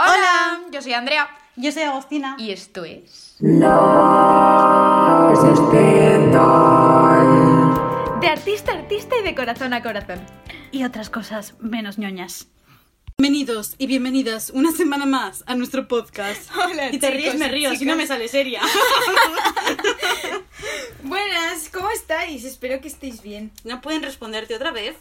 Hola, yo soy Andrea Yo soy Agostina. y esto es de artista a artista y de corazón a corazón. y otras cosas menos ñoñas. Bienvenidos y bienvenidas una semana más a nuestro podcast. Hola, y te chicos ríes, me río, si no me sale seria. Buenas, ¿cómo estáis? Espero que estéis bien. no pueden responderte otra vez.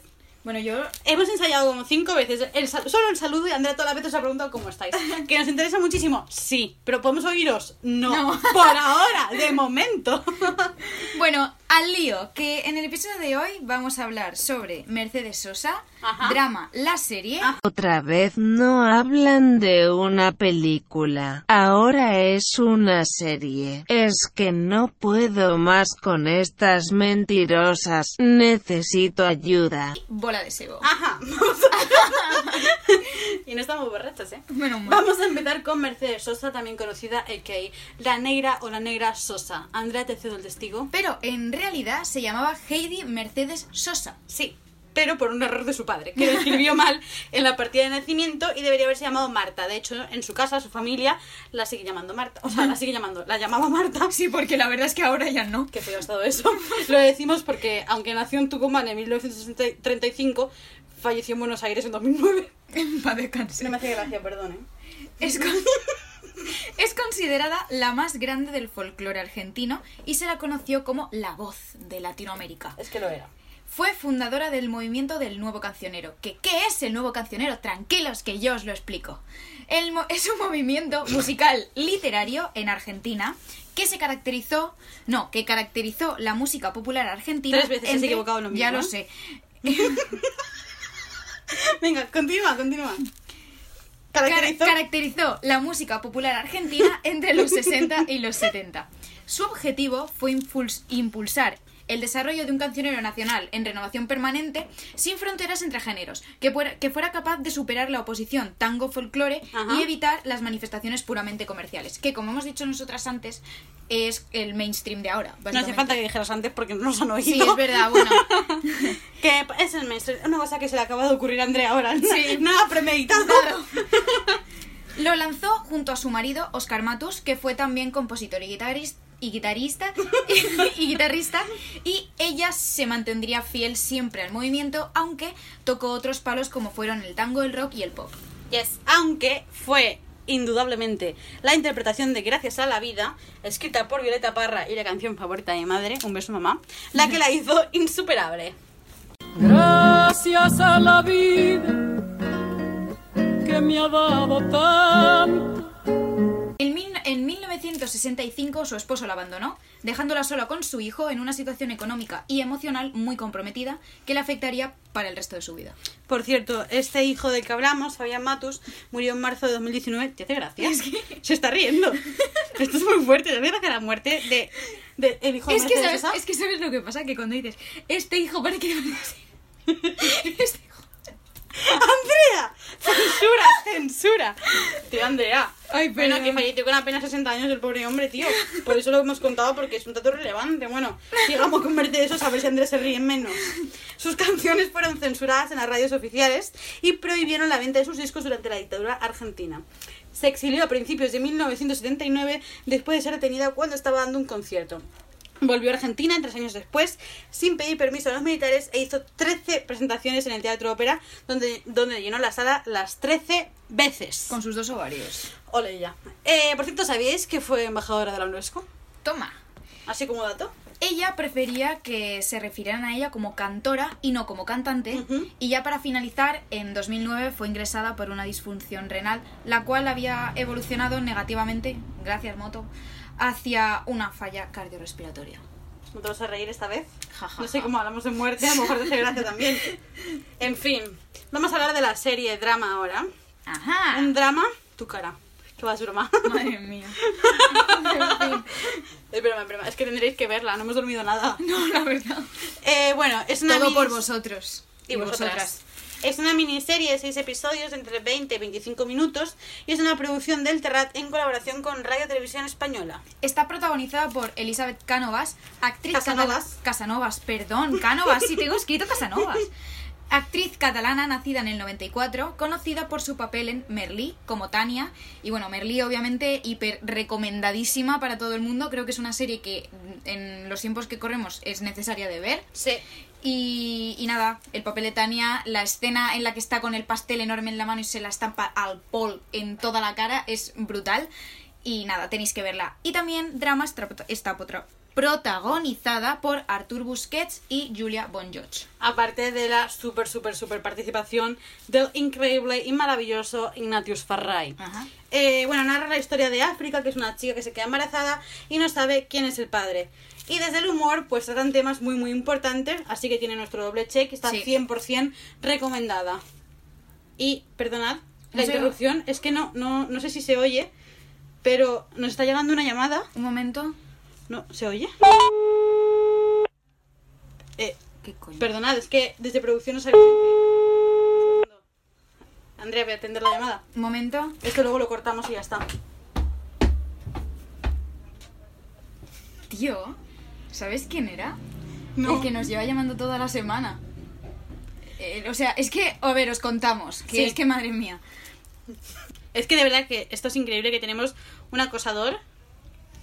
Bueno, yo Hemos ensayado como cinco veces el sal- solo el saludo y Andrea todas las veces os ha preguntado cómo estáis. ¿Que nos interesa muchísimo? Sí. ¿Pero podemos oíros? No. No. Por ahora, de momento. Bueno, al lío, que en el episodio de hoy vamos a hablar sobre Mercedes Sosa, Ajá. drama, la serie, Ah. Otra vez no hablan de una película. Ahora es una serie. Es que no puedo más con estas mentirosas. Necesito ayuda. bola de sebo. Ajá. y no estamos borrachos, ¿eh? Menos mal. Vamos a empezar con Mercedes Sosa, también conocida a.k.a. La Negra o La Negra Sosa. Andrea, te cedo el testigo. Pero en realidad se llamaba Heidi Mercedes Sosa. Sí, pero por un error de su padre, que lo escribió mal en la partida de nacimiento y debería haberse llamado Marta. De hecho, en su casa, su familia, la sigue llamando Marta. O sea, la sigue llamando, la llamaba Marta. Sí, porque la verdad es que ahora ya no. Qué feo ha estado eso. Lo decimos porque, aunque nació en Tucumán en 1935, falleció en Buenos Aires en 2009. En paz descanse. No me hace gracia, perdón, ¿eh? Es, con- es considerada la más grande del folclore argentino y se la conoció como la voz de Latinoamérica. Es que lo era. Fue fundadora del movimiento del nuevo cancionero. ¿Que, ¿Qué es el nuevo cancionero? Tranquilos que yo os lo explico. El es un movimiento musical literario en Argentina que se caracterizó, no, que caracterizó la música popular argentina. Tres veces has equivocado lo Ya mismo, lo ¿eh? sé. Venga, continúa, continúa. Cara- Caracterizó. caracterizó la música popular argentina entre los 60 y los 70. Su objetivo fue impuls- impulsar el desarrollo de un cancionero nacional en renovación permanente sin fronteras entre géneros, que, fuera- que fuera capaz de superar la oposición tango-folclore y evitar las manifestaciones puramente comerciales, que como hemos dicho nosotras antes, es el mainstream de ahora. no hace falta que dijeras antes porque no nos han oído. Sí, es verdad, bueno. Que es el mainstream. Una cosa que se le acaba de ocurrir a Andrea ahora. Sí. Nada premeditado. Lo lanzó junto a su marido Oscar Matus, que fue también compositor y guitarrista. Y guitarrista, y, guitarrista, y ella se mantendría fiel siempre al movimiento, aunque tocó otros palos como fueron el tango, el rock y el pop. Yes, aunque fue indudablemente la interpretación de Gracias a la Vida, escrita por Violeta Parra y la canción favorita de mi madre, un beso mamá, la que la hizo insuperable. Gracias a la vida que me ha dado tanto. En, mil- en 1965 su esposo la abandonó, dejándola sola con su hijo en una situación económica y emocional muy comprometida que le afectaría para el resto de su vida. Por cierto, este hijo del que hablamos, Fabián Matus, murió en marzo de 2019. ¿Te hace gracia? Se está riendo. Esto es muy fuerte. ¿Te hace gracia la muerte de, de el hijo de Es que, sabes, es que sabes lo que pasa, que cuando dices, este hijo parece que... Este hijo... ¡Andrea! ¡Censura! ¡Censura! Tío, Andrea. Ay, Bueno, perdón. que falleció con apenas 60 años el pobre hombre, tío. Por eso lo hemos contado, porque es un dato relevante. Bueno, sigamos con Mercedes a ver si Andrés se ríe menos. Sus canciones fueron censuradas en las radios oficiales y prohibieron la venta de sus discos durante la dictadura argentina. Se exilió a principios de 1979 después de ser detenida cuando estaba dando un concierto. Volvió a Argentina tres años después, sin pedir permiso a los militares, e hizo 13 presentaciones en el Teatro Ópera, donde, donde llenó la sala las 13 veces. Con sus dos ovarios. Ole ya. Eh, por cierto, ¿sabíais que fue embajadora de la UNESCO? Toma. Así como dato. Ella prefería que se refirieran a ella como cantora y no como cantante. Ujú. Y ya para finalizar, en 2009 fue ingresada por una disfunción renal, la cual había evolucionado negativamente, gracias Moto, hacia una falla cardiorrespiratoria. ¿No te vas a reír esta vez? Ja, ja, No sé ja. cómo hablamos de muerte, a lo mejor hace gracia también. En fin, vamos a hablar de la serie drama ahora. Ajá. Un drama, tu cara. Es broma. Madre mía. Es broma, es broma. Es que tendréis que verla, no hemos dormido nada. No, la verdad. Eh, bueno, es una Todo por vosotros. y vosotras. Es una miniserie de 6 episodios de entre 20 y 25 minutos y es una producción del Terrat en colaboración con Radio Televisión Española. Está protagonizada por Elizabeth Cánovas, actriz Casanovas. Casanovas, perdón, Cánovas, sí tengo escrito Casanovas. Actriz catalana nacida en el 94, conocida por su papel en Merlí como Tania. Y bueno, Merlí obviamente hiper recomendadísima para todo el mundo. Creo que es una serie que mm, en los tiempos que corremos es necesaria de ver. Sí. Y, y nada, el papel de Tania, la escena en la que está con el pastel enorme en la mano y se la estampa al Paul en toda la cara es brutal. Y nada, tenéis que verla. Y también drama está protagonizada por Artur Busquets y Julia Bonjoch. Aparte de la súper, súper, súper participación del increíble y maravilloso Ignatius Farray. Ajá. Eh, bueno, narra la historia de África, que es una chica que se queda embarazada y no sabe quién es el padre. Y desde el humor, pues tratan temas muy, muy importantes, así que tiene nuestro doble check, está Sí. 100% recomendada. Y, perdonad, la No interrupción es que no, no, no sé si se oye, pero nos está llegando una llamada. Un momento. ¿No? ¿Se oye? Eh, ¿Qué coño? Perdonad, es que desde producción. Un segundo. Andrea, voy a atender la llamada. Un momento. Esto luego lo cortamos y ya está. Tío, ¿sabes quién era? No. El que nos lleva llamando toda la semana. Eh, o sea, es que, a ver, os contamos. Que Sí. es que, madre mía. Es que de verdad que esto es increíble que tenemos un acosador.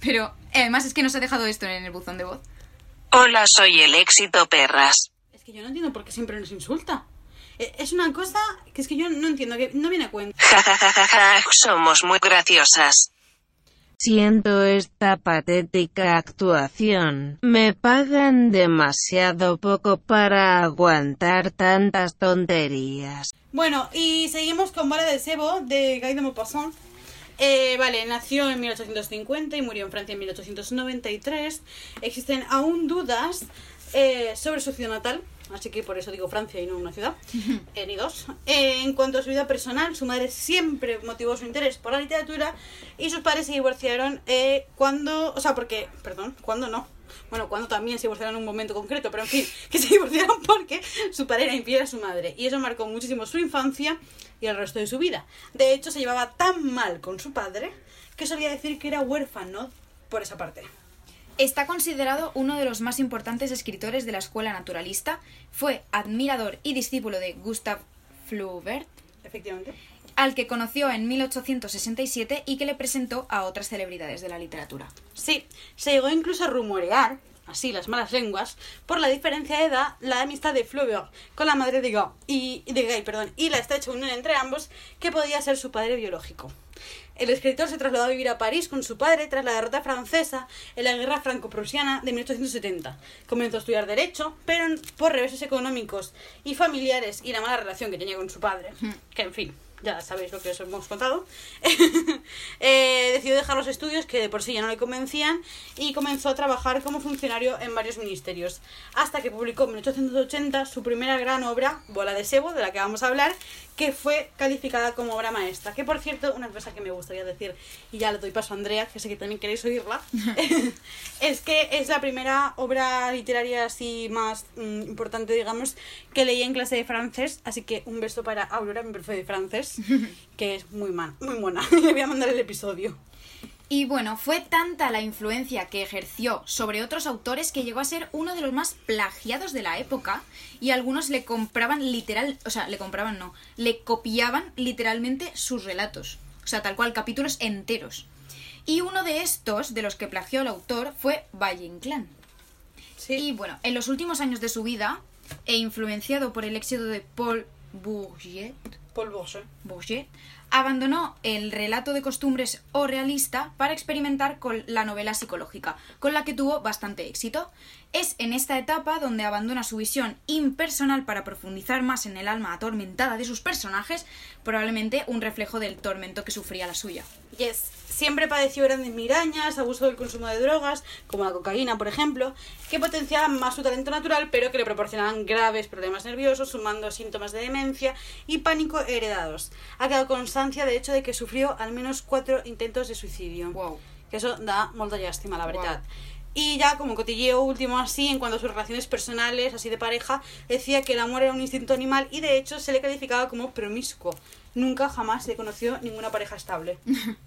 Pero, eh, además es que nos ha dejado esto en el buzón de voz. Hola, soy el éxito perras. Es que yo no entiendo por qué siempre nos insulta. Eh, Es una cosa que es que yo no entiendo, que no viene a cuenta. Ja ja ja ja ja, somos muy graciosas. Siento esta patética actuación. Me pagan demasiado poco para aguantar tantas tonterías. Bueno, y seguimos con Bola de Sebo de Guy de Maupassant. Eh, vale, nació en 1850 y murió en Francia en 1893. Existen aún dudas eh, sobre su ciudad natal, así que por eso digo Francia y no una ciudad, eh, ni dos. Eh, en cuanto a su vida personal, su madre siempre motivó su interés por la literatura y sus padres se divorciaron eh, cuando, o sea, porque, perdón, cuando no. Bueno, cuando también se divorciaron en un momento concreto, pero en fin, que se divorciaron porque su padre era infiel a su madre. Y eso marcó muchísimo su infancia y el resto de su vida. De hecho, se llevaba tan mal con su padre que solía decir que era huérfano por esa parte. Está considerado uno de los más importantes escritores de la escuela naturalista. Fue admirador y discípulo de Gustav Flaubert, Efectivamente. al que conoció en 1867 y que le presentó a otras celebridades de la literatura. Sí, se llegó incluso a rumorear, así las malas lenguas, por la diferencia de edad, la amistad de Flaubert con la madre de Guy, y, de Guy, perdón, y la estrecha unión entre ambos, que podía ser su padre biológico. El escritor se trasladó a vivir a París con su padre tras la derrota francesa en la guerra franco-prusiana de 1870. Comenzó a estudiar Derecho, pero por reveses económicos y familiares y la mala relación que tenía con su padre, que en fin, ya sabéis lo que os hemos contado, eh, decidió dejar los estudios que de por sí ya no le convencían y comenzó a trabajar como funcionario en varios ministerios, hasta que publicó en 1880 su primera gran obra, Bola de Sebo, de la que vamos a hablar, que fue calificada como obra maestra. Que por cierto, una cosa que me gustaría decir, y ya le doy paso a Andrea, que sé que también queréis oírla, es que es la primera obra literaria así más mm, importante, digamos, que leí en clase de francés. Así que un beso para Aurora, mi profe de francés, que es muy, man, muy mona. Le voy a mandar el episodio. Y bueno, fue tanta la influencia que ejerció sobre otros autores que llegó a ser uno de los más plagiados de la época y algunos le compraban literal, o sea, le compraban no, le copiaban literalmente sus relatos, o sea, tal cual capítulos enteros. Y uno de estos, de los que plagió el autor, fue Valle Inclán. Sí. Y bueno, en los últimos años de su vida, e influenciado por el éxito de Paul Bourget, Paul Bourget. Abandonó el relato de costumbres o realista para experimentar con la novela psicológica, con la que tuvo bastante éxito. Es en esta etapa donde abandona su visión impersonal para profundizar más en el alma atormentada de sus personajes, probablemente un reflejo del tormento que sufría la suya. Yes. Siempre padeció grandes migrañas, abuso del consumo de drogas, como la cocaína, por ejemplo, que potenciaban más su talento natural, pero que le proporcionaban graves problemas nerviosos, sumando síntomas de demencia y pánico heredados. Ha quedado constancia, de hecho, de que sufrió al menos cuatro intentos de suicidio. Wow. Que eso da molta lástima, la verdad. Wow. Y ya como cotilleo último así, en cuanto a sus relaciones personales, así de pareja, decía que el amor era un instinto animal y de hecho se le calificaba como promiscuo. Nunca jamás se conoció ninguna pareja estable.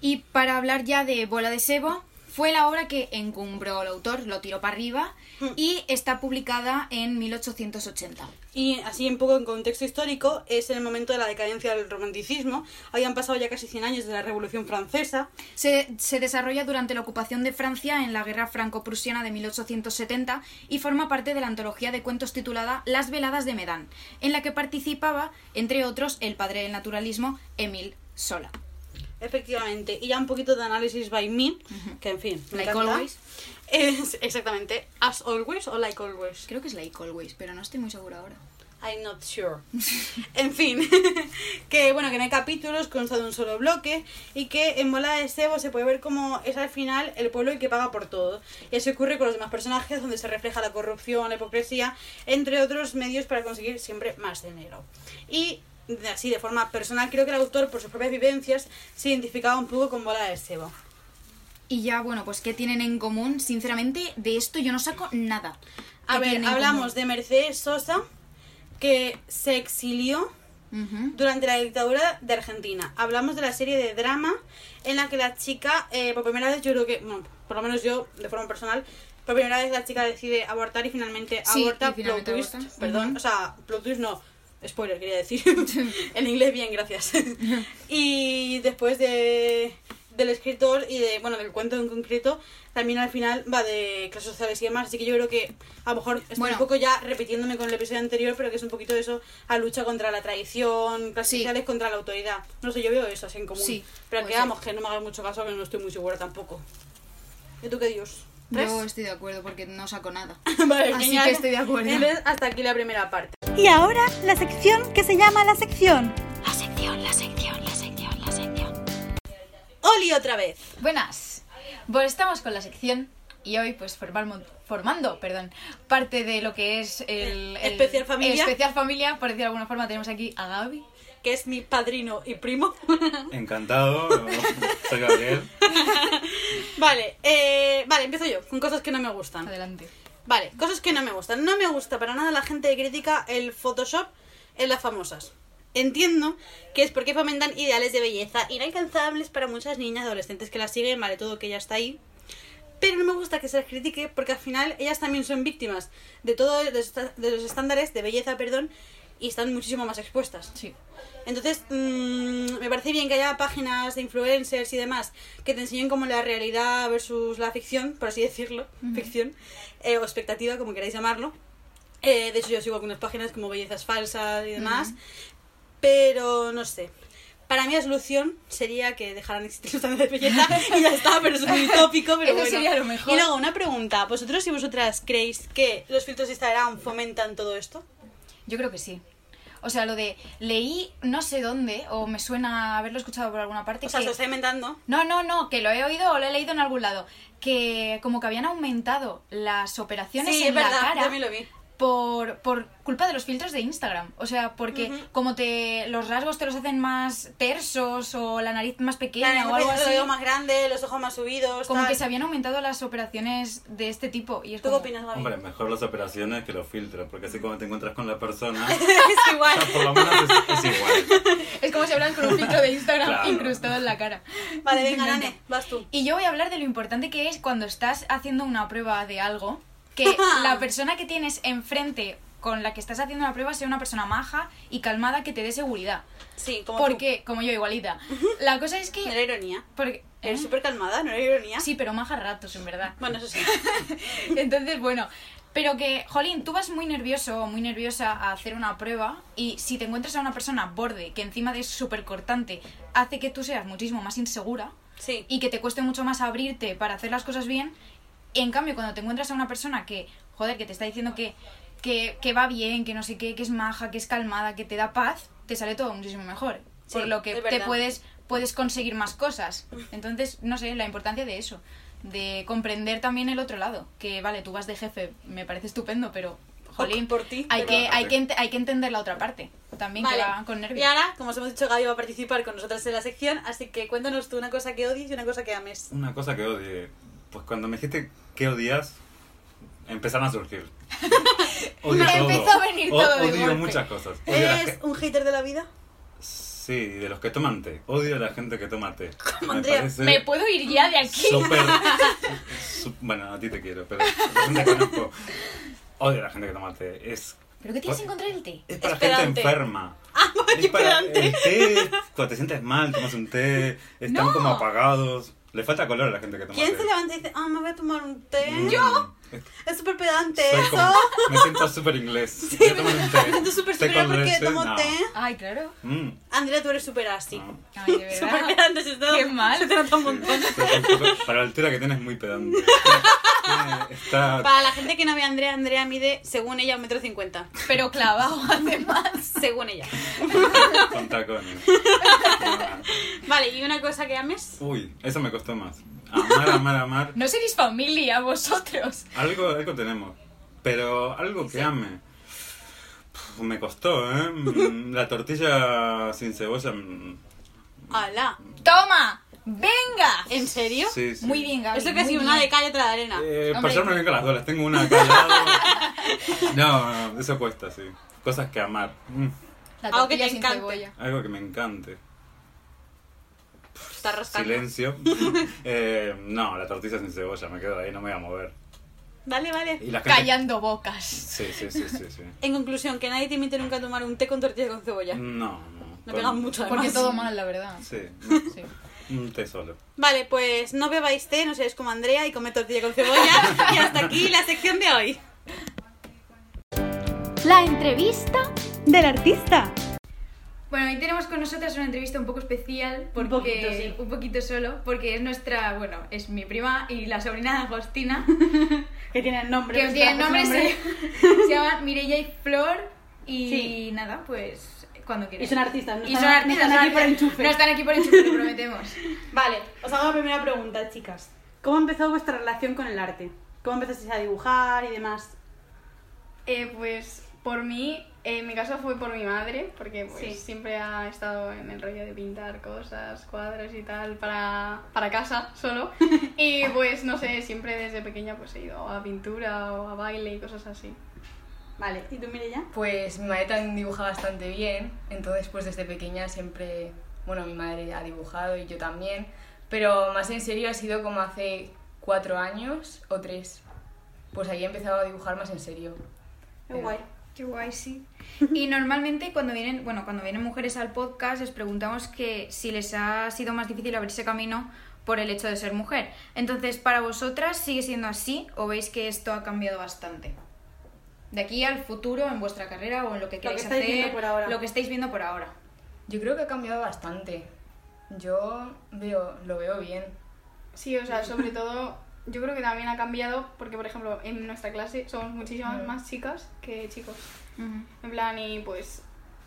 Y para hablar ya de Bola de Sebo, Fue la obra que encumbró al autor, lo tiró para arriba Mm. y está publicada en 1880. Y así un poco en contexto histórico, es en el momento de la decadencia del romanticismo. Habían pasado ya casi 100 años de la Revolución Francesa. Se, se desarrolla durante la ocupación de Francia en la Guerra Franco-Prusiana de 1870 y forma parte de la antología de cuentos titulada Las veladas de Medán, en la que participaba, entre otros, el padre del naturalismo, Émile Sola. Efectivamente. Y ya un poquito de análisis by me, que en fin, me Like encanta. always. Es exactamente as always o like always. Creo que es Like Always, pero no estoy muy segura ahora. I'm not sure. en fin, que bueno, que no hay capítulos, consta de un solo bloque y que en Bola de Sebo se puede ver como es al final el pueblo el que paga por todo. Y así ocurre con los demás personajes donde se refleja la corrupción, la hipocresía, entre otros medios para conseguir siempre más dinero. Y así de forma personal creo que el autor por sus propias vivencias se identificaba un poco con Bola de Sebo. Y ya, bueno, pues ¿qué tienen en común? Sinceramente, de esto yo no saco nada. A ¿Qué ver, hablamos de Mercedes Sosa que se exilió durante la dictadura de Argentina. Hablamos de la serie de drama en la que la chica, eh, por primera vez, yo creo que, bueno, por lo menos yo, de forma personal, por primera vez la chica decide abortar y finalmente Sí, aborta, y finalmente plot twist, aborta. perdón, o sea, plot twist no, spoiler quería decir, en inglés bien, gracias. y después de del escritor y de, bueno, del cuento en concreto, también al final va de clases sociales y demás, así que yo creo que a lo mejor estoy Bueno. un poco ya repitiéndome con el episodio anterior, pero que es un poquito de eso, a lucha contra la traición, clases Sí. sociales contra la autoridad. No sé, yo veo eso así en común. Sí, pero que vamos, que no me hagas mucho caso, que no estoy muy segura tampoco. ¿Y tú qué dios? ¿Tres? Yo estoy de acuerdo porque no saco nada. vale, Así genial. que estoy de acuerdo. Entonces, hasta aquí la primera parte. Y ahora la sección que se llama la sección. La sección, la sección, la sección, la sección. Oli otra vez. Buenas. Pues estamos con la sección y hoy pues formamos- formando, perdón, parte de lo que es el, el- Especial familia. el especial familia, por decir de alguna forma, tenemos aquí a Gaby. Que es mi padrino y primo. Encantado, soy Gabriel. vale, eh, vale, empiezo yo, con cosas que no me gustan. Adelante. Vale, cosas que no me gustan. No me gusta para nada la gente que critica el Photoshop en las famosas. Entiendo que es porque fomentan ideales de belleza inalcanzables para muchas niñas y adolescentes que las siguen, vale, todo que ya está ahí. Pero no me gusta que se las critique porque al final ellas también son víctimas de todos de los estándares de belleza, perdón, y están muchísimo más expuestas. Sí. Entonces, mm, me parece bien que haya páginas de influencers y demás que te enseñen como la realidad versus la ficción, por así decirlo, ficción, eh, o expectativa, como queráis llamarlo. Eh, de hecho, yo sigo algunas páginas como Bellezas Falsas y demás, pero no sé. Para mí la solución sería que dejaran de existir los estándares de belleza y ya está, pero eso es muy tópico, pero Eso bueno. sería lo mejor. Y luego una pregunta, ¿vosotros y vosotras creéis que los filtros de Instagram fomentan todo esto? Yo creo que sí. O sea, lo de leí no sé dónde, o me suena haberlo escuchado por alguna parte. O sea, que- se lo está inventando. No, no, no, que lo he oído o lo he leído en algún lado. Que como que habían aumentado las operaciones Sí, en es verdad, la cara también lo vi. Por, por culpa de los filtros de Instagram. O sea, porque como te los rasgos te los hacen más tersos o la nariz más pequeña Claro, o algo el así. oído más grande, los ojos más subidos. Como tal. que se habían aumentado las operaciones de este tipo. Y es ¿Tú qué como- opinas, Gaby? Hombre, mejor las operaciones que los filtros, porque así cuando te encuentras con la persona, es igual. o sea, por lo menos es, es igual. Es como si hablan con un filtro de Instagram Claro. incrustado en la cara. Vale, venga. Nane, vas tú. Y yo voy a hablar de lo importante que es cuando estás haciendo una prueba de algo, que la persona que tienes enfrente con la que estás haciendo la prueba sea una persona maja y calmada que te dé seguridad. Sí, como Porque, como yo, igualita. La cosa es tú. No que... era ironía. Porque, Eres ¿eh? súper calmada, no era ironía. Sí, pero maja ratos, en verdad. Bueno, eso sí. Entonces, bueno, pero que, Jolín, tú vas muy nervioso o muy nerviosa a hacer una prueba y si te encuentras a una persona borde que encima de es súper cortante hace que tú seas muchísimo más insegura Sí. y que te cueste mucho más abrirte para hacer las cosas bien, en cambio, cuando te encuentras a una persona que, joder, que te está diciendo que, que, que va bien, que no sé qué, que es maja, que es calmada, que te da paz, te sale todo muchísimo mejor. Sí, por lo que te puedes, puedes conseguir más cosas. Entonces, no sé, la importancia de eso. De comprender también el otro lado. Que vale, tú vas de jefe, me parece estupendo, pero jolín, por ti, hay, pero- que, hay, que, hay que entender la otra parte. También Vale. que va con Y nervios. ahora, como os hemos dicho, Gaby va a participar con nosotras en la sección, así que cuéntanos tú una cosa que odies y una cosa que ames. Una cosa que odie, pues cuando me dijiste que odias, empezaron a surgir. Odio Me todo. empezó a venir O- todo de Odio golpe. muchas cosas. Odio ¿Eres un hater de la vida? Sí, de los que toman té. Odio a la gente que toma té. Me Andrea, parece ¿Me puedo ir ya de aquí? súper... su- bueno, a ti te quiero, pero la gente que conozco... Odio a la gente que toma té. Es, ¿Pero qué tienes en contra del té? es para gente enferma. Ah, Es para el té, cuando te sientes mal, tomas un té, están No. como apagados. Le falta color a la gente que toma ¿Quién té. se levanta y dice, ah, me voy a tomar un té? Yo. Es súper pedante Soy eso. como- me siento súper inglés. Un té. Me siento súper superior porque tomo no. té. Ay, claro. Mm. Andrea, tú eres súper así. No. Ay, de Súper verdad. pedante, se Qué mal. Se te nota un montón. Para la altura que tienes muy pedante. Está Para la gente que no ve a Andrea, Andrea mide, según ella, un metro cincuenta. Pero clavado, además. Según ella. con tacones. Vale, ¿y una cosa que ames? Uy, eso me costó más. Amar, amar, amar. No seréis familia vosotros. Algo, algo tenemos. Pero algo que ame. Puf, Me costó, ¿eh? Mm, La tortilla sin cebolla. mm, ¡Hala! ¡Toma! ¡Venga! ¿En serio? Sí, sí. Muy bien, Gaby. Esto que ha sido una de calle otra de arena. Eh, Hombre. para llevarme bien con las dos, tengo una acá al lado. No, no, eso cuesta, sí. Cosas que amar. Mm, La Algo que te sin encante. cebolla. Algo que me encante. Está rascando. Silencio. Eh, no, la tortilla sin cebolla, me quedo ahí, no me voy a mover. Vale, vale. Y la gente... Callando bocas. Sí, sí, sí, sí, sí. En conclusión, que nadie te invite nunca a tomar un té con tortilla con cebolla. No, no. Me con- pegan mucho además. Porque todo mal, la verdad. Sí, Sí. un té solo. Vale, pues no bebáis té, no seáis como Andrea y comed tortilla con cebolla. y hasta aquí la sección de hoy. La entrevista del artista. Bueno, hoy tenemos con nosotras una entrevista un poco especial porque Un poquito, sí. un poquito solo, porque es nuestra, bueno, es mi prima y la sobrina de Agostina, Que tienen nombre. que tienen nombres, se, se llaman Mireia y Flor y Sí. nada, pues cuando quieras. Y son artistas, no Y están- son no artistas, están son aquí por enchufe. No están aquí por enchufe, lo prometemos. Vale, os hago la primera pregunta, chicas. ¿Cómo empezó vuestra relación con el arte? ¿Cómo empezasteis a dibujar y demás? Eh, pues por mí, en mi caso fue por mi madre, porque pues, Sí. siempre ha estado en el rollo de pintar cosas, cuadros y tal, para, para casa solo. y pues no sé, siempre desde pequeña pues he ido a pintura o a baile y cosas así. Vale, ¿y tú, Mireia? Pues mi madre también dibuja bastante bien, entonces pues desde pequeña siempre, bueno, mi madre ha dibujado y yo también, pero más en serio ha sido como hace cuatro años o tres. Pues ahí he empezado a dibujar más en serio. Qué Pero- guay. Qué guay, sí. Y normalmente cuando vienen, bueno, cuando vienen mujeres al podcast les preguntamos que si les ha sido más difícil abrirse camino por el hecho de ser mujer. Entonces, ¿para vosotras sigue siendo así o veis que esto ha cambiado bastante? De aquí al futuro, en vuestra carrera o en lo que queráis estáis hacer, viendo por ahora. lo que estáis viendo por ahora. Yo creo que ha cambiado bastante. Yo veo, lo veo bien. Sí, o sea, sobre todo yo creo que también ha cambiado porque, por ejemplo, en nuestra clase somos muchísimas más chicas que chicos. En plan, y pues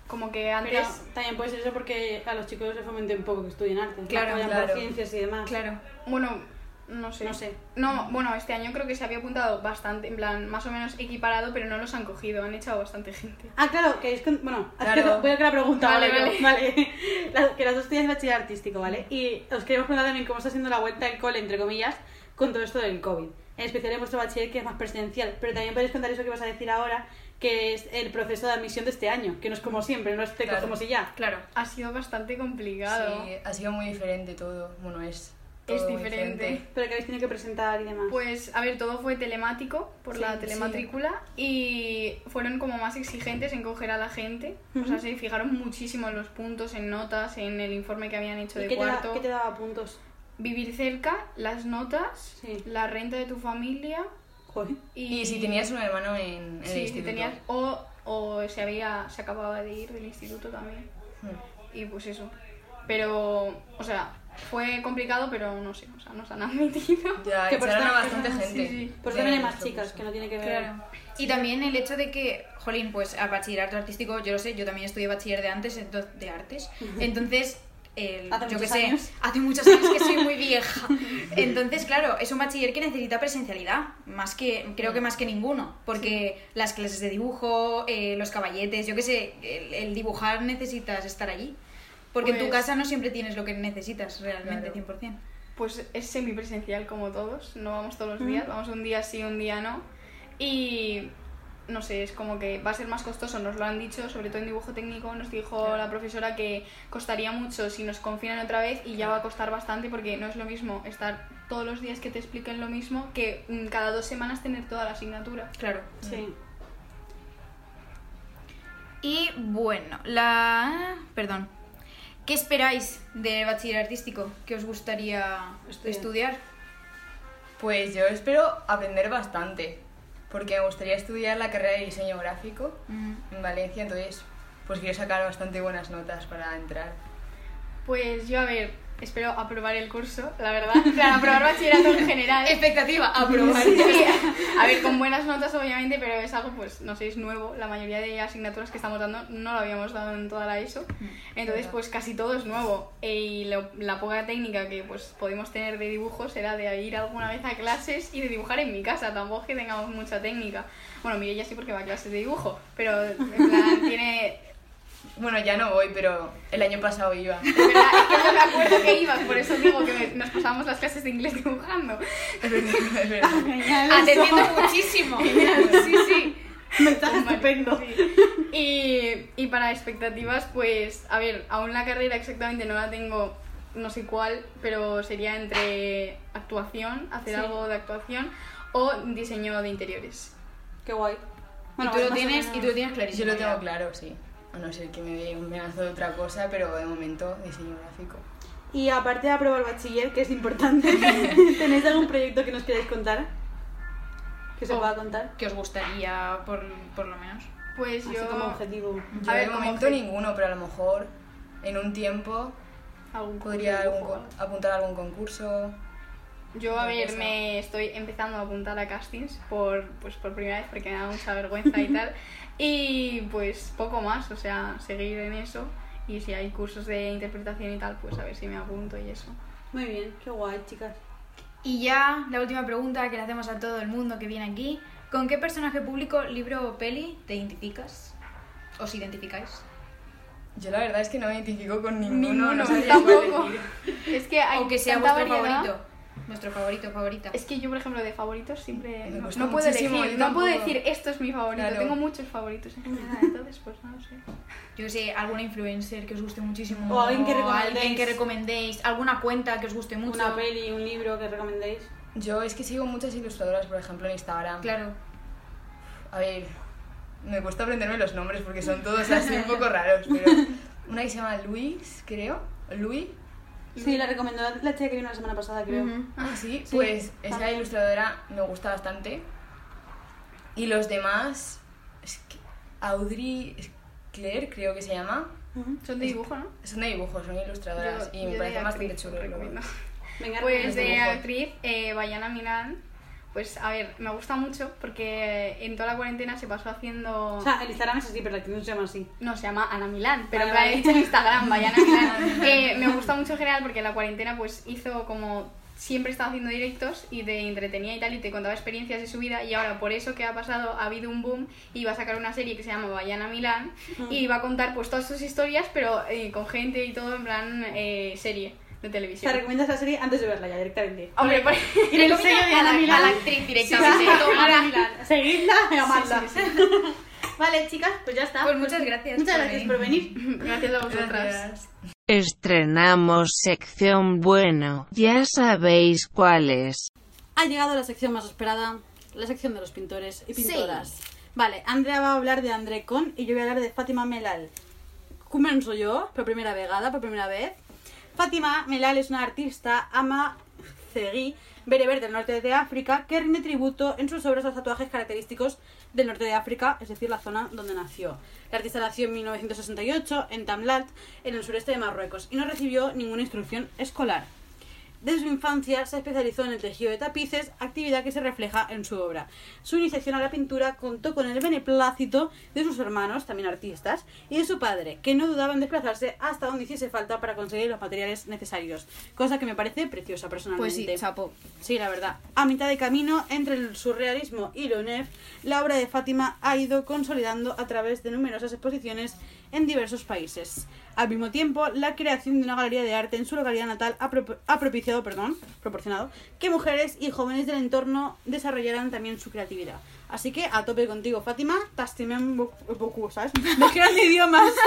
como que antes... Pero también puede ser eso porque a los chicos les fomente un poco que estudien arte. Claro, que vayan claro. por ciencias y demás. Claro. Bueno, no sé. No sé. No, bueno, este año creo que se había apuntado bastante, en plan, más o menos equiparado, pero no los han cogido, han echado bastante gente. Ah, claro, que es con... Bueno, Claro. que voy a hacer la pregunta, Vale, vale, vale. yo, vale. La- que las dos estudian bachiller artístico, ¿vale? Y os queremos preguntar también cómo está siendo la vuelta al cole, entre comillas, con todo esto del COVID. En especial en vuestro bachiller, que es más presencial. Pero también podéis contar eso que vas a decir ahora, que es el proceso de admisión de este año, que no es como siempre, no es te Claro. cogemos y ya. Claro. Ha sido bastante complicado. Sí, ha sido muy diferente todo. Bueno, es. Es muy diferente. Pero que habéis tenido que presentar y demás. Pues, a ver, todo fue telemático por Sí, la sí. telematrícula y fueron como más exigentes en coger a la gente. O sea, se fijaron muchísimo en los puntos, en notas, en el informe que habían hecho ¿Y de qué te, da- cuarto. qué te daba puntos? Vivir cerca, las notas, Sí. la renta de tu familia Joder. y, Y si tenías un hermano en, en el sí, si instituto. tenías o, o se había se acababa de ir del instituto también. Hmm. Y pues eso. Pero, o sea, fue complicado, pero no sé, o sea, nos han admitido. Ya, Que por estar- bastante sí, gente. sí. Pues de también hay más chicas, curso. que no tiene que ver. Claro. Y también el hecho de que, jolín, pues al bachillerato artístico, yo lo sé, yo también estudié bachiller de antes, de artes. Entonces, el- Hace yo que sé, hace muchos años que soy muy vieja. Entonces, claro, es un bachiller que necesita presencialidad, más que, creo que más que ninguno, porque las clases de dibujo, eh, los caballetes, yo que sé, el, el dibujar necesitas estar allí. Porque en tu Pues- casa no siempre tienes lo que necesitas realmente, Claro. 100%. Pues es semipresencial como todos, no vamos todos los días, vamos un día sí, un día no. Y no sé, es como que va a ser más costoso, nos lo han dicho, sobre todo en dibujo técnico, nos dijo la profesora que costaría mucho si nos confinan otra vez y ya va a costar bastante porque no es lo mismo estar todos los días que te expliquen lo mismo que mm, cada dos semanas tener toda la asignatura. Claro. Sí. Y bueno, la... Perdón. ¿Qué esperáis de bachiller artístico? ¿Qué os gustaría Estudiar. estudiar? Pues yo espero aprender bastante, porque me gustaría estudiar la carrera de diseño gráfico Mm. en Valencia, entonces pues quiero sacar bastante buenas notas para entrar. Pues yo, a ver, espero aprobar el curso, la verdad. Plan, aprobar bachillerato en general. Expectativa, aprobar. Sí, a ver, con buenas notas obviamente, pero es algo, pues, no sé, es nuevo. La mayoría de asignaturas que estamos dando no lo habíamos dado en toda la ESO. Entonces, pues casi todo es nuevo. E- Y lo- la poca técnica que pues podemos tener de dibujo será de ir alguna vez a clases y de dibujar en mi casa. Tampoco es que tengamos mucha técnica. Bueno, mire, ya sí porque va a clases de dibujo, pero en plan tiene... Bueno, ya no voy, pero el año pasado iba. De verdad, es que no me acuerdo que ibas, por eso digo que me- nos pasábamos las clases de inglés dibujando. Es verdad, es verdad. Genial. Atendiendo muchísimo. Sí, sí. Mensaje estupendo. Y, y para expectativas, pues, a ver, aún la carrera exactamente no la tengo, no sé cuál, pero sería entre actuación, hacer Sí. algo de actuación, o diseño de interiores. Qué guay. y tú pues lo más o tienes, y tú lo tienes clarísimo. Yo lo tengo ya. claro, sí. A no ser que me dé un pedazo de otra cosa, pero de momento diseño gráfico. Y aparte de aprobar bachiller, que es importante, ¿tenéis algún proyecto que nos queráis contar? Que se O- pueda contar. ¿Qué os gustaría, por, por lo menos? Pues Así yo... como objetivo. Yo A ver, de como momento obje- ninguno, pero a lo mejor en un tiempo algún podría algún apuntar a algún concurso. Yo, a ver, me estoy empezando a apuntar a castings por, pues, por primera vez porque me da mucha vergüenza y tal. Y pues poco más, o sea, seguir en eso. Y si hay cursos de interpretación y tal, pues a ver si me apunto y eso. Muy bien, qué guay, chicas. Y ya, la última pregunta que le hacemos a todo el mundo que viene aquí. ¿Con qué personaje público, libro o peli te identificas? ¿Os identificáis? Yo la verdad es que no me identifico con ninguno, Ninguno, no cuál tampoco. Es que hay o que sea vuestro variedad. favorito. Vuestro favorito, favorita. Es que yo, por ejemplo, de favoritos siempre no, no puedo elegir, no puedo decir esto es mi favorito, Claro. tengo muchos favoritos en general, entonces pues no lo sé. Yo sé, alguna influencer que os guste muchísimo. O alguien que alguien recomendéis. que recomendéis. Alguna cuenta que os guste mucho. Una peli, un libro que recomendéis. Yo es que sigo muchas ilustradoras, por ejemplo, en Instagram. Claro. A ver, me cuesta aprenderme los nombres porque son todos así un poco raros, pero una que se llama Luis, creo. Luis. Sí, la recomendó la chica que vino la semana pasada, creo. Ujú. Ah, sí, Sí, pues esa también. ilustradora me gusta bastante. Y los demás, es que Audrey Claire, creo que se llama. Son de dibujo, ¿no? Son de dibujos, son ilustradoras Yo- y yo me parecen bastante chulos. luego. recomiendo. Venga, Pues de dibujo. actriz, eh, Bayana Milán, pues a ver, me gusta mucho porque en toda la cuarentena se pasó haciendo... O sea, el Instagram es así, pero la actriz no se llama así. No, se llama Ana Milán, pero me vale. he dicho en Instagram, Bayana Milán. Eh, me gusta mucho en general porque en la cuarentena pues hizo como... Siempre estaba haciendo directos y te entretenía y tal y te contaba experiencias de su vida y ahora por eso que ha pasado ha habido un boom y va a sacar una serie que se llama Bayana Milán y va a contar pues todas sus historias pero eh, con gente y todo en plan eh, serie de O sea, televisión. recomiendas la serie antes de verla ya directamente. Hombre, por... Y el sello de Ana a, la, Milán. a la actriz directamente. Ana Milán. Seguidla y amadla. Sí, sí, Vale, chicas, pues ya está. Pues muchas gracias. Muchas por gracias por venir. Gracias a vosotras. Gracias. Estrenamos sección bueno, ya sabéis cuál es. Ha llegado la sección más esperada, la sección de los pintores y pintoras. Vale, Andrea va a hablar de André Con y yo voy a hablar de Fátima Melal. Començo jo, per primera vegada, per primera vez. Fátima Melal es una artista ama ceguí bereber del norte de África que rinde tributo en sus obras a los tatuajes característicos del norte de África, es decir, la zona donde nació. La artista nació en 1968 en Tamlat, en el sureste de Marruecos, y no recibió ninguna instrucción escolar. Desde su infancia se especializó en el tejido de tapices, actividad que se refleja en su obra. Su iniciación a la pintura contó con el beneplácito de sus hermanos, también artistas, y de su padre, que no dudaba en desplazarse hasta donde hiciese falta para conseguir los materiales necesarios, cosa que me parece preciosa Pues personalmente. sí, chapo. Sí, la verdad. A mitad de camino entre el surrealismo y lo nef, la obra de Fátima ha ido consolidando a través de numerosas exposiciones en diversos países. Al mismo tiempo, la creación de una galería de arte en su localidad natal ha, pro- ha propiciado, perdón, proporcionado que mujeres y jóvenes del entorno desarrollaran también su creatividad. Así que a tope contigo, Fátima, t'estimem bo- beaucoup, ¿sabes? Mezclan idiomas.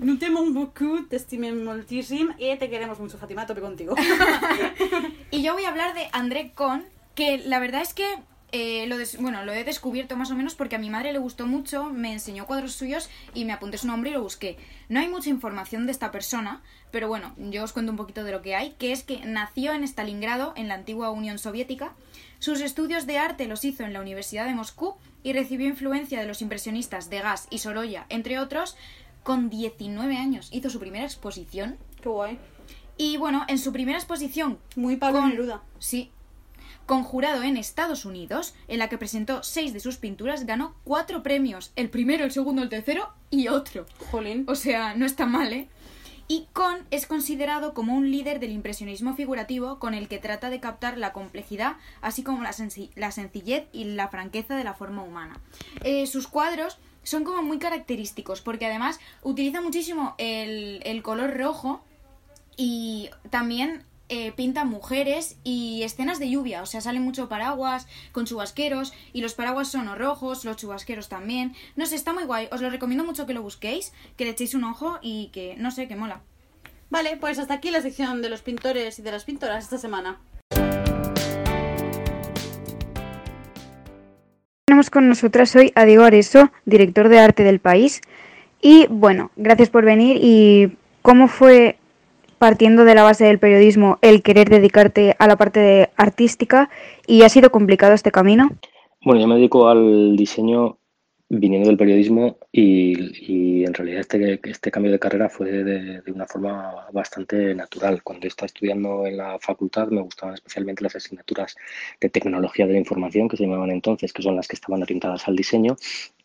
No t'aimons beaucoup, t'estimem moltíssim y te queremos mucho, Fátima, a tope contigo. Y yo voy a hablar de André Con, que la verdad es que eh, lo, des- bueno, lo he descubierto más o menos porque a mi madre le gustó mucho, me enseñó cuadros suyos y me apunté su nombre y lo busqué. No hay mucha información de esta persona, pero bueno, yo os cuento un poquito de lo que hay, que es que nació en Stalingrado, en la antigua Unión Soviética. Sus estudios de arte los hizo en la Universidad de Moscú y recibió influencia de los impresionistas Degas y Sorolla, entre otros. Con 19 años hizo su primera exposición Qué guay. y bueno, en su primera exposición Muy Pablo con- Neruda. Sí. Conjurado en Estados Unidos, en la que presentó seis de sus pinturas, ganó cuatro premios. El primero, el segundo, el tercero y otro. Jolín. O sea, no está mal, ¿eh? Y Kohn es considerado como un líder del impresionismo figurativo con el que trata de captar la complejidad, así como la, senci- la sencillez y la franqueza de la forma humana. Eh, sus cuadros son como muy característicos porque además utiliza muchísimo el, el color rojo y también eh, pinta mujeres y escenas de lluvia, o sea, salen mucho paraguas con chubasqueros y los paraguas son o rojos, los chubasqueros también. No sé, está muy guay, os lo recomiendo mucho que lo busquéis, que le echéis un ojo y que, no sé, que mola. Vale, pues hasta aquí la sección de los pintores y de las pintoras esta semana. Tenemos con nosotras hoy a Diego Areso, director de arte del país. Y bueno, gracias por venir. ¿Y cómo fue, partiendo de la base del periodismo, el querer dedicarte a la parte artística? ¿Y ha sido complicado este camino? Bueno, yo me dedico al diseño viniendo del periodismo y, y en realidad este, este cambio de carrera fue de, de una forma bastante natural. Cuando estaba estudiando en la facultad me gustaban especialmente las asignaturas de tecnología de la información que se llamaban entonces, que son las que estaban orientadas al diseño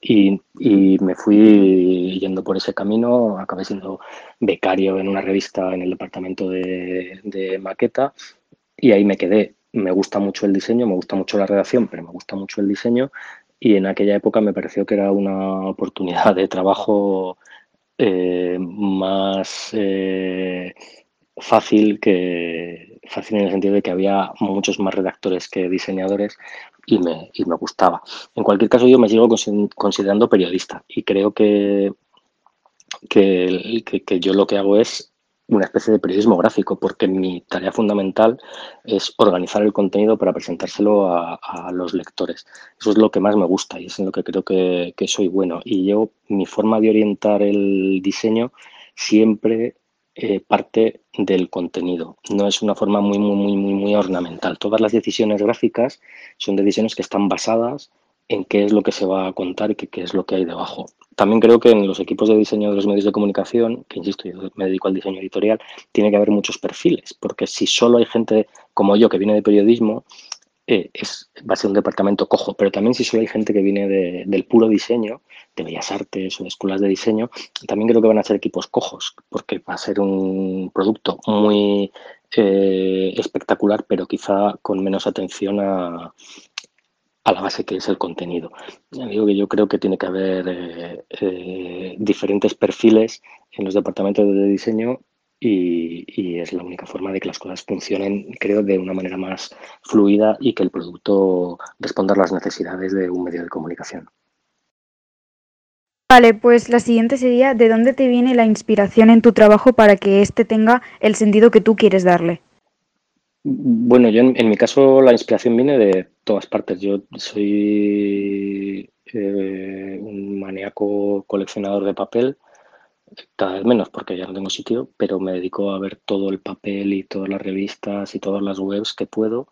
y, y me fui yendo por ese camino, acabé siendo becario en una revista en el departamento de, de maqueta y ahí me quedé. Me gusta mucho el diseño, me gusta mucho la redacción, pero me gusta mucho el diseño y en aquella época me pareció que era una oportunidad de trabajo eh, más eh, fácil que fácil en el sentido de que había muchos más redactores que diseñadores y me, y me gustaba. En cualquier caso, yo me sigo consi- considerando periodista y creo que, que, que- que yo lo que hago es una especie de periodismo gráfico, porque mi tarea fundamental es organizar el contenido para presentárselo a, los lectores. Eso es lo que más me gusta y es en lo que creo que, que soy bueno. Y yo, mi forma de orientar el diseño siempre eh, parte del contenido. No es una forma muy, muy, muy, muy, muy ornamental. Todas las decisiones gráficas son decisiones que están basadas en qué es lo que se va a contar y qué, es lo que hay debajo. También creo que en los equipos de diseño de los medios de comunicación, que insisto, yo me dedico al diseño editorial, tiene que haber muchos perfiles, porque si solo hay gente como yo que viene de periodismo, eh, es, va a ser un departamento cojo, pero también si solo hay gente que viene de- del puro diseño, de bellas artes o de escuelas de diseño, también creo que van a ser equipos cojos, porque va a ser un producto muy eh, espectacular, pero quizá con menos atención a, a la base que es el contenido. Digo que yo creo que tiene que haber eh, eh, diferentes perfiles en los departamentos de diseño y, y es la única forma de que las cosas funcionen, creo, de una manera más fluida y que el producto responda a las necesidades de un medio de comunicación. Vale, pues la siguiente sería, ¿de dónde te viene la inspiración en tu trabajo para que éste tenga el sentido que tú quieres darle? Bueno, yo en, mi caso la inspiración viene de todas partes. Yo soy eh, un maníaco coleccionador de papel, cada vez menos porque ya no tengo sitio, pero me dedico a ver todo el papel y todas las revistas y todas las webs que puedo.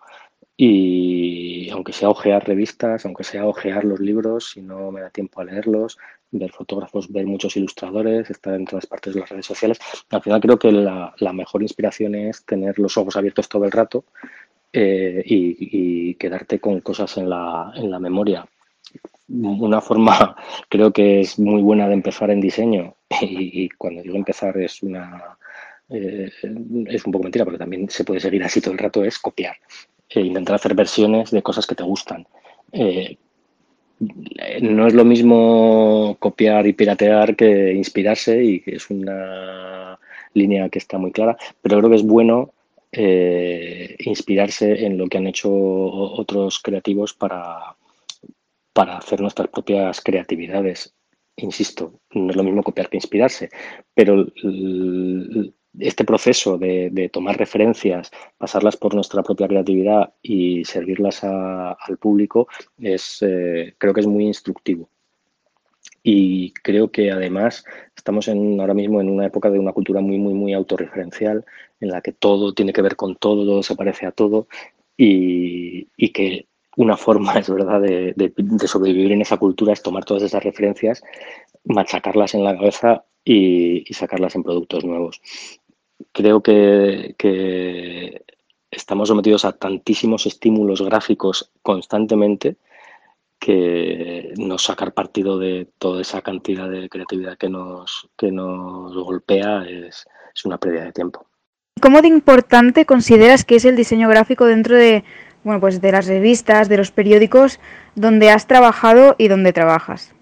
Y aunque sea ojear revistas, aunque sea ojear los libros, si no me da tiempo a leerlos, ver fotógrafos, ver muchos ilustradores, estar en todas partes de las redes sociales, al final creo que la, mejor inspiración es tener los ojos abiertos todo el rato eh, y, quedarte con cosas en la, en la memoria. Una forma creo que es muy buena de empezar en diseño y, cuando digo empezar es una eh, es un poco mentira porque también se puede seguir así todo el rato es copiar e intentar hacer versiones de cosas que te gustan. Eh, no es lo mismo copiar y piratear que inspirarse y es una línea que está muy clara, pero creo que es bueno eh, inspirarse en lo que han hecho otros creativos para, para hacer nuestras propias creatividades. Insisto, no es lo mismo copiar que inspirarse, pero este proceso de, tomar referencias, pasarlas por nuestra propia creatividad y servirlas a- al público es, eh, creo que es muy instructivo. Y creo que además estamos ahora mismo en una época de una cultura muy, muy, muy autorreferencial, en la que todo tiene que ver con todo, todo se parece a todo, y, que una forma, es verdad, de, sobrevivir en esa cultura es tomar todas esas referencias, machacarlas en la cabeza y sacarlas en productos nuevos. Creo que, estamos sometidos a tantísimos estímulos gráficos constantemente que no sacar partido de toda esa cantidad de creatividad que nos, que nos golpea es, es una pérdida de tiempo. ¿Cómo de importante consideras que es el diseño gráfico dentro de, bueno, pues de las revistas, de los periódicos donde has trabajado y donde trabajas?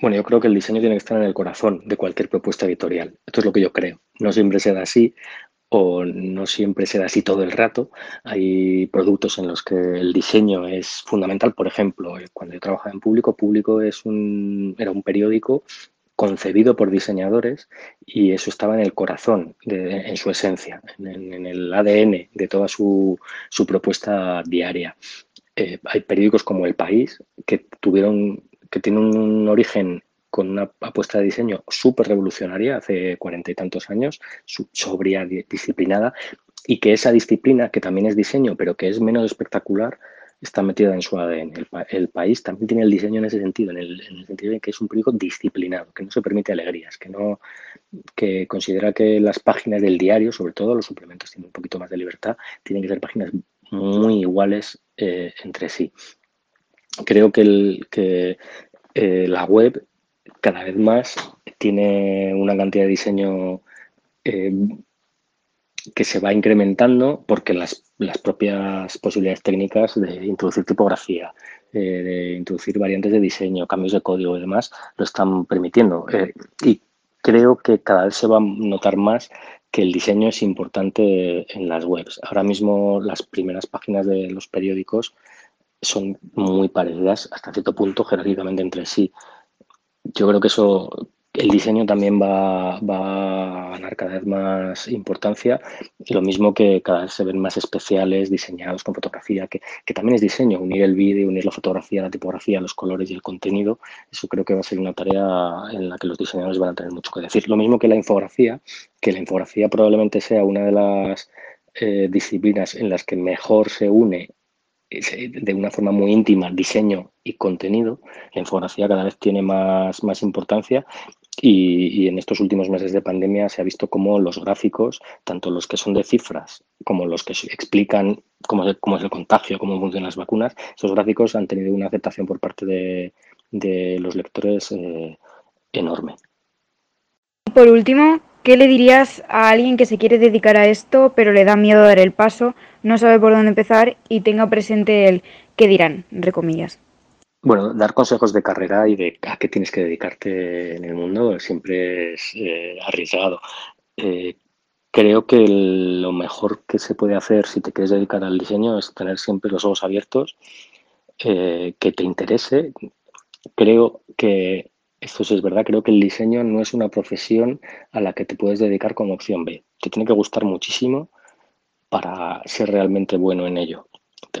Bueno, yo creo que el diseño tiene que estar en el corazón de cualquier propuesta editorial. Esto es lo que yo creo. No siempre será así o no siempre será así todo el rato. Hay productos en los que el diseño es fundamental. Por ejemplo, eh, cuando yo trabajaba en Público, Público era un periódico concebido por diseñadores y eso estaba en el corazón, en su esencia, en, el ADN de toda su, su propuesta diaria. Eh, hay periódicos como El País que tuvieron, que tienen un origen con una apuesta de diseño súper revolucionaria hace cuarenta y tantos años, sobria, di- disciplinada, y que esa disciplina, que también es diseño, pero que es menos espectacular, está metida en su ADN. El, el país también tiene el diseño en ese sentido, en el, en el sentido de que es un periódico disciplinado, que no se permite alegrías, que no que considera que las páginas del diario, sobre todo los suplementos tienen un poquito más de libertad, tienen que ser páginas muy iguales eh, entre sí. Creo que, eh, la web cada vez más tiene una cantidad de diseño eh, que se va incrementando porque las, las propias posibilidades técnicas de introducir tipografía, eh, de introducir variantes de diseño, cambios de código y demás, lo están permitiendo. Y creo que cada vez se va a notar más que el diseño es importante en las webs. Ahora mismo las primeras páginas de los periódicos son muy parecidas hasta cierto punto jerárquicamente entre sí. Yo creo que eso, el diseño también va, a ganar cada vez más importancia, lo mismo que cada vez se ven más especiales diseñados con fotografía, que, también es diseño, unir el vídeo, unir la fotografía, la tipografía, los colores y el contenido, eso creo que va a ser una tarea en la que los diseñadores van a tener mucho que decir. Lo mismo que la infografía, que la infografía probablemente sea una de las eh, disciplinas en las que mejor se une de una forma muy íntima diseño y contenido. La infografía cada vez tiene más, más importancia y, en estos últimos meses de pandemia se ha visto cómo los gráficos, tanto los que son de cifras como los que explican cómo es, cómo es el contagio, cómo funcionan las vacunas, esos gráficos han tenido una aceptación por parte de, de los lectores eh, enorme. Por último, ¿qué le dirías a alguien que se quiere dedicar a esto, pero le da miedo dar el paso, no sabe por dónde empezar y tenga presente el qué dirán, entre comillas? Bueno, dar consejos de carrera y de a qué tienes que dedicarte en el mundo siempre es eh, arriesgado. Eh, creo que lo mejor que se puede hacer si te quieres dedicar al diseño es tener siempre los ojos abiertos, eh, que te interese. Creo que esto sí es verdad, creo que el diseño no es una profesión a la que te puedes dedicar como opción B. Te tiene que gustar muchísimo para ser realmente bueno en ello.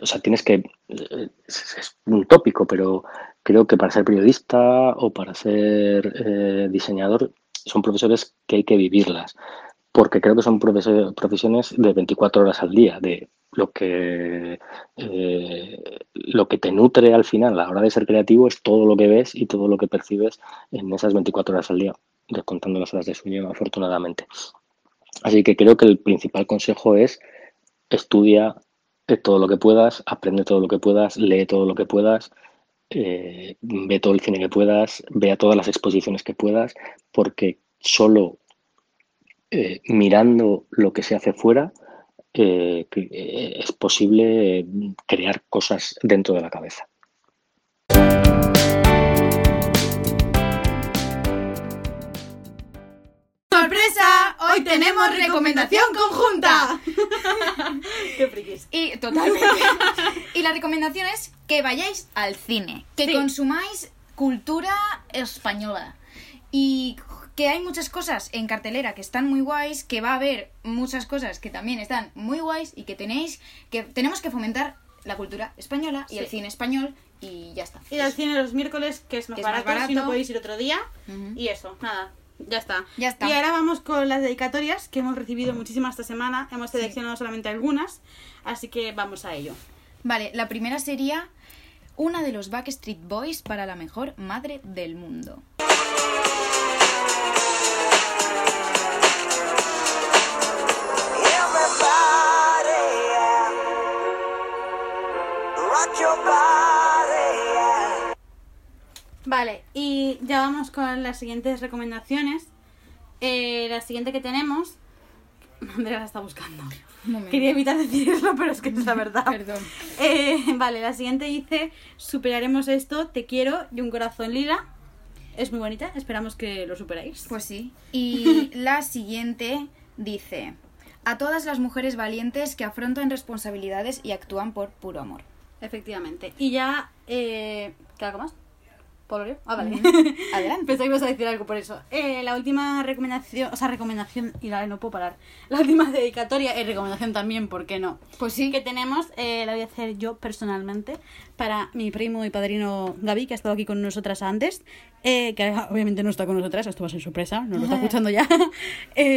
O sea, tienes que, es, un tópico, pero creo que para ser periodista o para ser eh, diseñador son profesores que hay que vivirlas, porque creo que son profesiones de 24 horas al día, de lo que, eh, lo que te nutre al final a la hora de ser creativo es todo lo que ves y todo lo que percibes en esas 24 horas al día, descontando las horas de sueño afortunadamente. Así que creo que el principal consejo es estudia todo lo que puedas, aprende todo lo que puedas, lee todo lo que puedas, eh, ve todo el cine que puedas, vea todas las exposiciones que puedas, porque solo eh, mirando lo que se hace fuera eh, es posible mm, crear cosas dentro de la cabeza. ¡Sorpresa! Hoy tenemos recomendación conjunta. Qué frikis. Y. Y la recomendación es que vayáis al cine, que consumáis cultura española y que hay muchas cosas en cartelera que están muy guays, que va a haber muchas cosas que también están muy guays y que tenéis que tenemos que fomentar la cultura española y Sí. el cine español y ya está. Ir al cine los miércoles, que es más, Que es más barato, si no podéis ir otro día. Y eso, nada, ya está. Ya está. Y ahora vamos con las dedicatorias, que hemos recibido muchísimas esta semana. Hemos seleccionado solamente algunas, así que vamos a ello. Vale, la primera sería una de los Backstreet Boys para la mejor madre del mundo. Vale, y ya vamos con las siguientes recomendaciones. Eh, la siguiente que tenemos... Andrea la está buscando. Quería evitar decirlo, pero es que es la verdad. Perdón. Eh, vale, la siguiente dice, superaremos esto, te quiero y un corazón lila. Es muy bonita, esperamos que lo superéis. Pues sí. Y la siguiente dice, a todas las mujeres valientes que afrontan responsabilidades y actúan por puro amor. Efectivamente. Y ya... Eh, ¿Qué algo más? ¿Polorio? Ah, vale. Adelante. Pensé que ibas a decir algo por eso. Eh, la última recomendación, o sea, recomendación, y la no puedo parar. La última dedicatoria y recomendación también, ¿por qué no? Pues sí. Que tenemos, eh, la voy a hacer yo personalmente para mi primo y padrino Gaby, que ha estado aquí con nosotras antes, eh, que obviamente no está con nosotras, esto va a ser sorpresa, no lo está escuchando ya.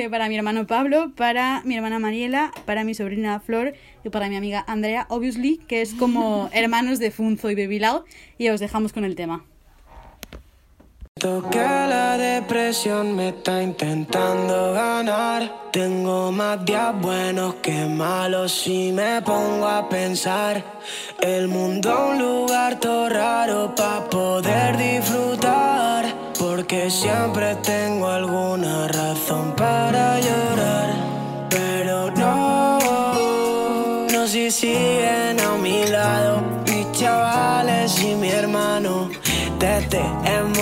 Para mi hermano Pablo, para mi hermana Mariela, para mi sobrina Flor y para mi amiga Andrea, obviously, que es como hermanos de Funzo y Bebilao, y os dejamos con el tema. Siento que la depresión me está intentando ganar. Tengo más días buenos que malos si me pongo a pensar. El mundo un lugar todo raro para poder disfrutar. Porque siempre tengo alguna razón para llorar. Pero no, no si siguen a mi lado. Mis chavales y mi hermano. Desde hemos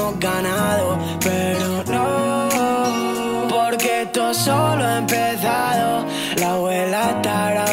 La